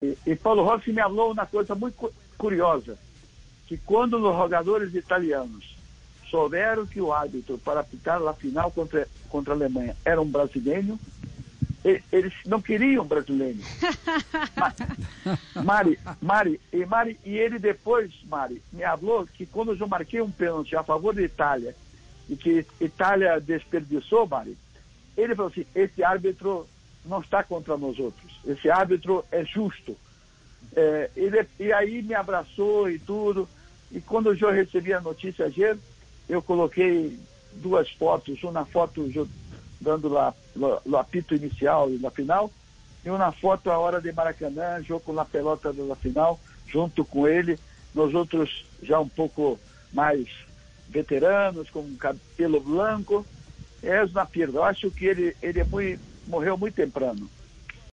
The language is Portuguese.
E, e Paulo Rossi me falou uma coisa muito curiosa, que quando os jogadores italianos souberam que o árbitro para apitar a final contra, contra a Alemanha era um brasileiro, eles não queriam brasileiro. Mari, Mari, e Mari, e ele depois, Mari, me falou que quando eu marquei um pênalti a favor da Itália e que Itália desperdiçou, Mari, ele falou assim, esse árbitro não está contra nós outros, esse árbitro é justo. É, ele, e aí me abraçou e tudo, e quando eu recebi a notícia ayer, eu coloquei duas fotos, uma foto dando lá o apito inicial e na final, e uma foto a hora de Maracanã, jogo na pelota da final, junto com ele, nós outros já um pouco mais veteranos, com cabelo branco, é uma perda. Eu acho que ele, ele é muito, morreu muito temprano.